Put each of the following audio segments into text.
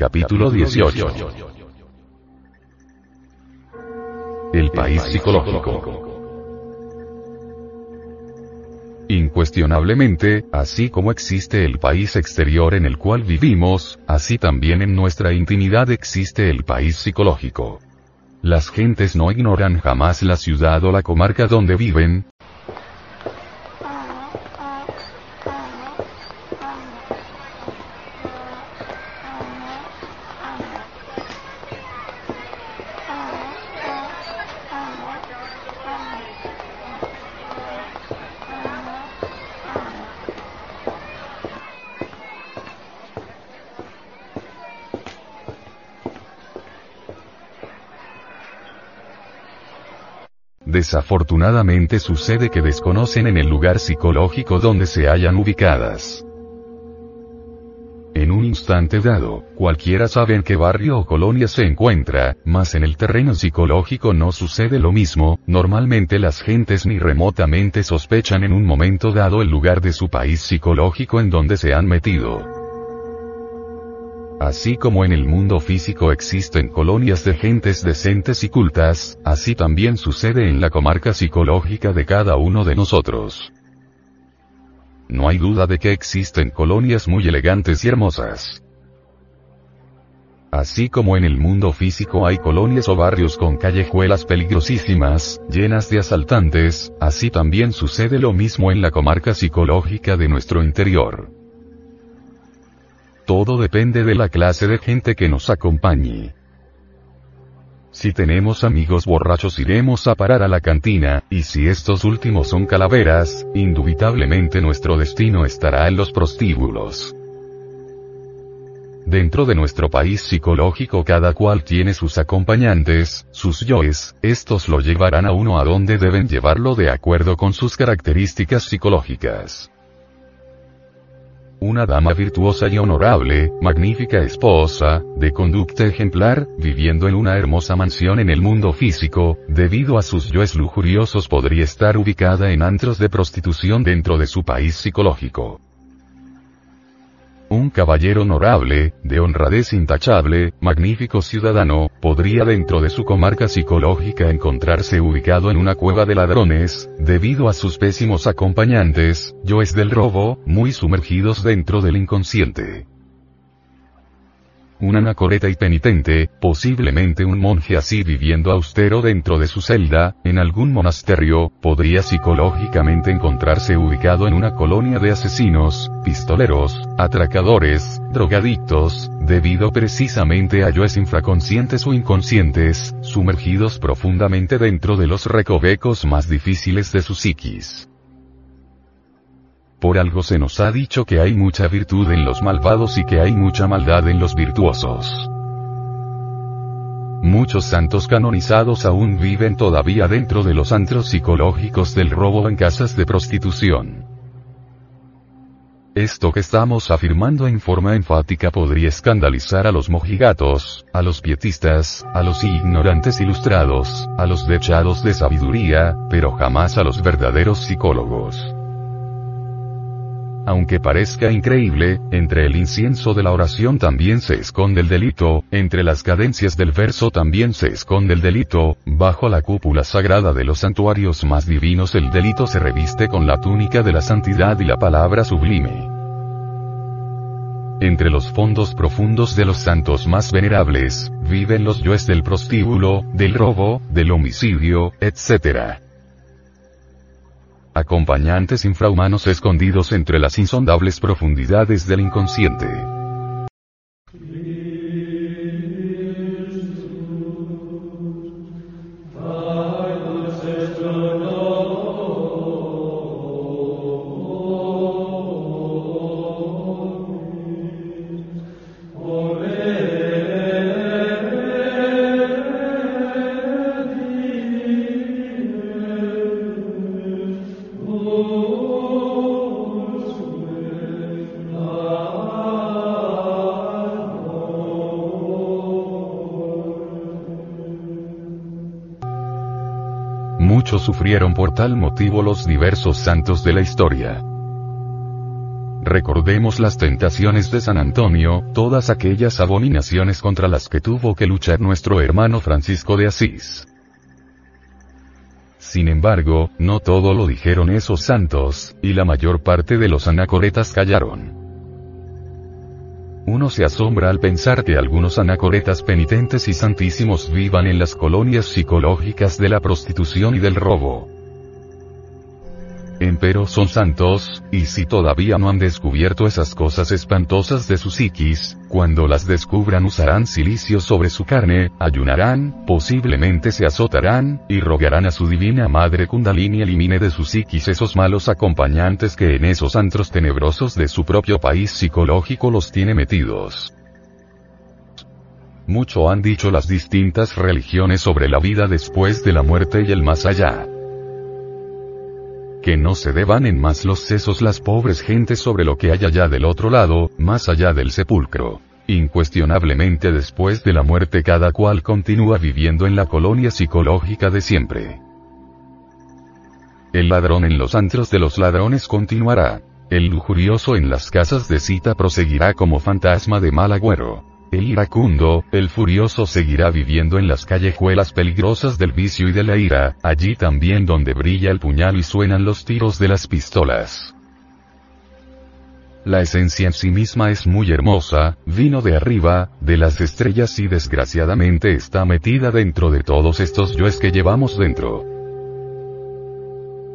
Capítulo 18. El país psicológico. Incuestionablemente, así como existe el país exterior en el cual vivimos, así también en nuestra intimidad existe el país psicológico. Las gentes no ignoran jamás la ciudad o la comarca donde viven, Desafortunadamente sucede que desconocen en el lugar psicológico donde se hayan ubicadas. En un instante dado, cualquiera sabe en qué barrio o colonia se encuentra, mas en el terreno psicológico no sucede lo mismo, normalmente las gentes ni remotamente sospechan en un momento dado el lugar de su país psicológico en donde se han metido. Así como en el mundo físico existen colonias de gentes decentes y cultas, así también sucede en la comarca psicológica de cada uno de nosotros. No hay duda de que existen colonias muy elegantes y hermosas. Así como en el mundo físico hay colonias o barrios con callejuelas peligrosísimas, llenas de asaltantes, así también sucede lo mismo en la comarca psicológica de nuestro interior. Todo depende de la clase de gente que nos acompañe. Si tenemos amigos borrachos iremos a parar a la cantina, y si estos últimos son calaveras, indubitablemente nuestro destino estará en los prostíbulos. Dentro de nuestro país psicológico cada cual tiene sus acompañantes, sus yoes, estos lo llevarán a uno a donde deben llevarlo de acuerdo con sus características psicológicas. Una dama virtuosa y honorable, magnífica esposa, de conducta ejemplar, viviendo en una hermosa mansión en el mundo físico, debido a sus yoes lujuriosos podría estar ubicada en antros de prostitución dentro de su país psicológico. Un caballero honorable, de honradez intachable, magnífico ciudadano, podría dentro de su comarca psicológica encontrarse ubicado en una cueva de ladrones, debido a sus pésimos acompañantes, yoes del robo, muy sumergidos dentro del inconsciente un anacoreta y penitente, posiblemente un monje así viviendo austero dentro de su celda, en algún monasterio, podría psicológicamente encontrarse ubicado en una colonia de asesinos, pistoleros, atracadores, drogadictos, debido precisamente a yoes infraconscientes o inconscientes, sumergidos profundamente dentro de los recovecos más difíciles de su psiquis. Por algo se nos ha dicho que hay mucha virtud en los malvados y que hay mucha maldad en los virtuosos. Muchos santos canonizados aún viven todavía dentro de los antros psicológicos del robo en casas de prostitución. Esto que estamos afirmando en forma enfática podría escandalizar a los mojigatos, a los pietistas, a los ignorantes ilustrados, a los dechados de sabiduría, pero jamás a los verdaderos psicólogos. Aunque parezca increíble, entre el incienso de la oración también se esconde el delito, entre las cadencias del verso también se esconde el delito, bajo la cúpula sagrada de los santuarios más divinos el delito se reviste con la túnica de la santidad y la palabra sublime. Entre los fondos profundos de los santos más venerables, viven los yoes del prostíbulo, del robo, del homicidio, etc acompañantes infrahumanos escondidos entre las insondables profundidades del inconsciente. Sufrieron por tal motivo los diversos santos de la historia. Recordemos las tentaciones de San Antonio, todas aquellas abominaciones contra las que tuvo que luchar nuestro hermano Francisco de Asís. Sin embargo, no todo lo dijeron esos santos, y la mayor parte de los anacoretas callaron. Uno se asombra al pensar que algunos anacoretas penitentes y santísimos vivan en las colonias psicológicas de la prostitución y del robo. Empero son santos, y si todavía no han descubierto esas cosas espantosas de su psiquis, cuando las descubran usarán silicio sobre su carne, ayunarán, posiblemente se azotarán, y rogarán a su divina madre Kundalini elimine de su psiquis esos malos acompañantes que en esos antros tenebrosos de su propio país psicológico los tiene metidos. Mucho han dicho las distintas religiones sobre la vida después de la muerte y el más allá que no se deban en más los sesos las pobres gentes sobre lo que hay allá del otro lado, más allá del sepulcro. Incuestionablemente después de la muerte cada cual continúa viviendo en la colonia psicológica de siempre. El ladrón en los antros de los ladrones continuará. El lujurioso en las casas de cita proseguirá como fantasma de mal agüero. El iracundo, el furioso seguirá viviendo en las callejuelas peligrosas del vicio y de la ira, allí también donde brilla el puñal y suenan los tiros de las pistolas. La esencia en sí misma es muy hermosa, vino de arriba, de las estrellas y desgraciadamente está metida dentro de todos estos yoes que llevamos dentro.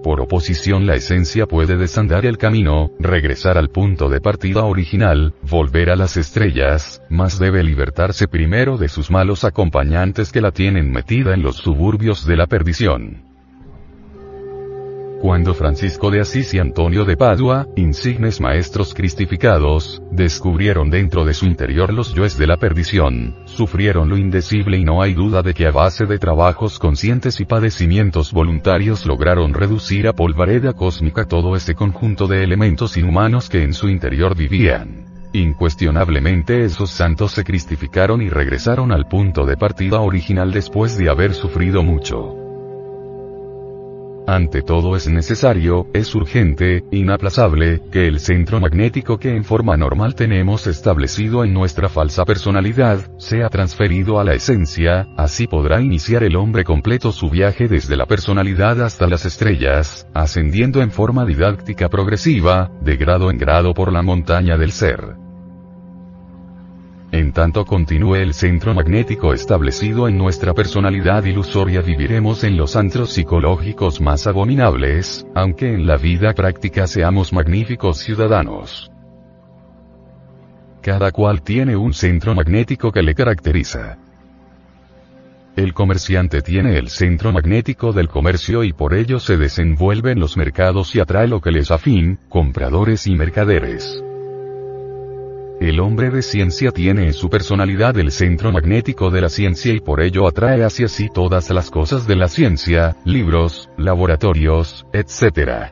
Por oposición la esencia puede desandar el camino, regresar al punto de partida original, volver a las estrellas, mas debe libertarse primero de sus malos acompañantes que la tienen metida en los suburbios de la perdición. Cuando Francisco de Asís y Antonio de Padua, insignes maestros cristificados, descubrieron dentro de su interior los yoes de la perdición, sufrieron lo indecible y no hay duda de que a base de trabajos conscientes y padecimientos voluntarios lograron reducir a polvareda cósmica todo ese conjunto de elementos inhumanos que en su interior vivían. Incuestionablemente esos santos se cristificaron y regresaron al punto de partida original después de haber sufrido mucho. Ante todo es necesario, es urgente, inaplazable, que el centro magnético que en forma normal tenemos establecido en nuestra falsa personalidad, sea transferido a la esencia, así podrá iniciar el hombre completo su viaje desde la personalidad hasta las estrellas, ascendiendo en forma didáctica progresiva, de grado en grado por la montaña del ser. En tanto continúe el centro magnético establecido en nuestra personalidad ilusoria viviremos en los antros psicológicos más abominables, aunque en la vida práctica seamos magníficos ciudadanos. Cada cual tiene un centro magnético que le caracteriza. El comerciante tiene el centro magnético del comercio y por ello se desenvuelve en los mercados y atrae lo que les afín, compradores y mercaderes. El hombre de ciencia tiene en su personalidad el centro magnético de la ciencia y por ello atrae hacia sí todas las cosas de la ciencia, libros, laboratorios, etc.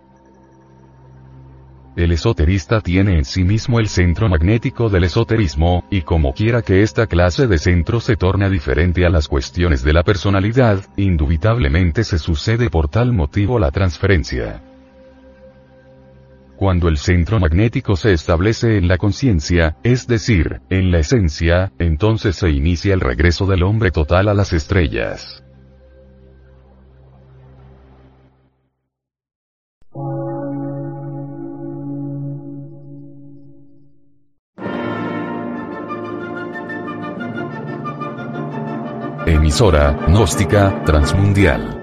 El esoterista tiene en sí mismo el centro magnético del esoterismo, y como quiera que esta clase de centro se torne diferente a las cuestiones de la personalidad, indubitablemente se sucede por tal motivo la transferencia. Cuando el centro magnético se establece en la conciencia, es decir, en la esencia, entonces se inicia el regreso del hombre total a las estrellas. Emisora, gnóstica, transmundial